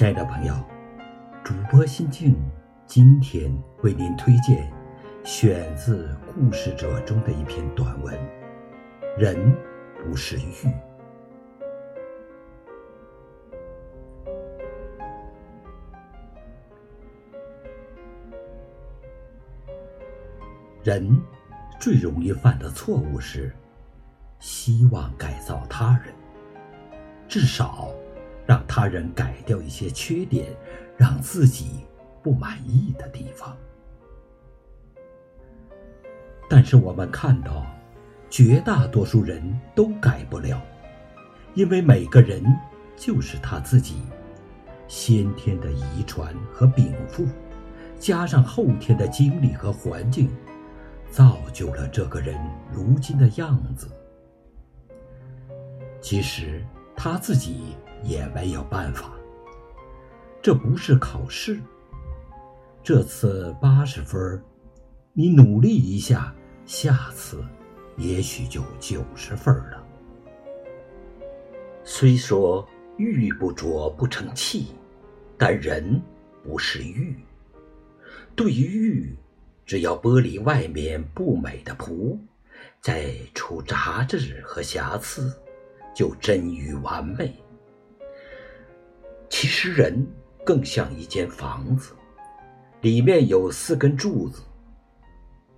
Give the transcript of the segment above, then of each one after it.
亲爱的朋友，主播心静今天为您推荐选自《故事者》中的一篇短文：“人不是玉。”人最容易犯的错误是希望改造他人，至少。让他人改掉一些缺点，让自己不满意的地方。但是我们看到，绝大多数人都改不了，因为每个人就是他自己，先天的遗传和禀赋，加上后天的经历和环境，造就了这个人如今的样子。其实他自己。也没有办法。这不是考试。这次八十分，你努力一下，下次也许就九十分了。虽说玉不琢不成器，但人不是玉。对于玉，只要剥离外面不美的璞，再除杂质和瑕疵，就臻于完美。其实人更像一间房子，里面有四根柱子，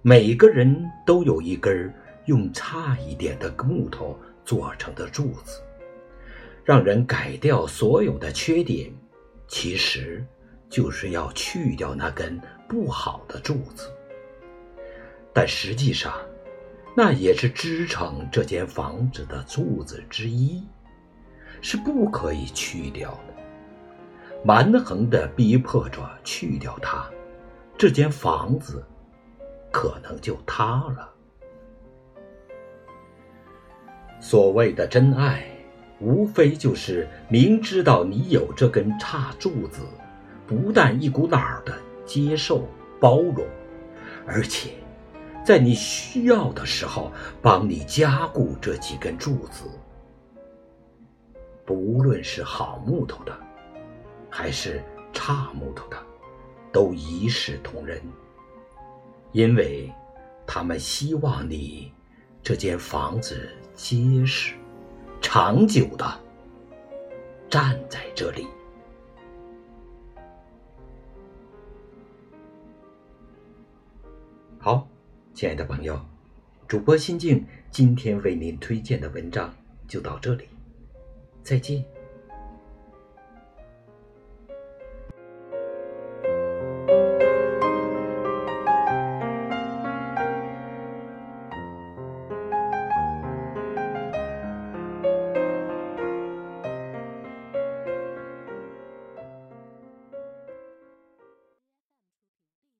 每个人都有一根用差一点的木头做成的柱子。让人改掉所有的缺点，其实就是要去掉那根不好的柱子。但实际上，那也是支撑这间房子的柱子之一，是不可以去掉的。蛮横的逼迫着去掉它，这间房子可能就塌了。所谓的真爱，无非就是明知道你有这根差柱子，不但一股脑儿的接受包容，而且在你需要的时候帮你加固这几根柱子。不论是好木头的。还是差木头的，都一视同仁，因为他们希望你这间房子结实、长久的站在这里。好，亲爱的朋友，主播心静今天为您推荐的文章就到这里，再见。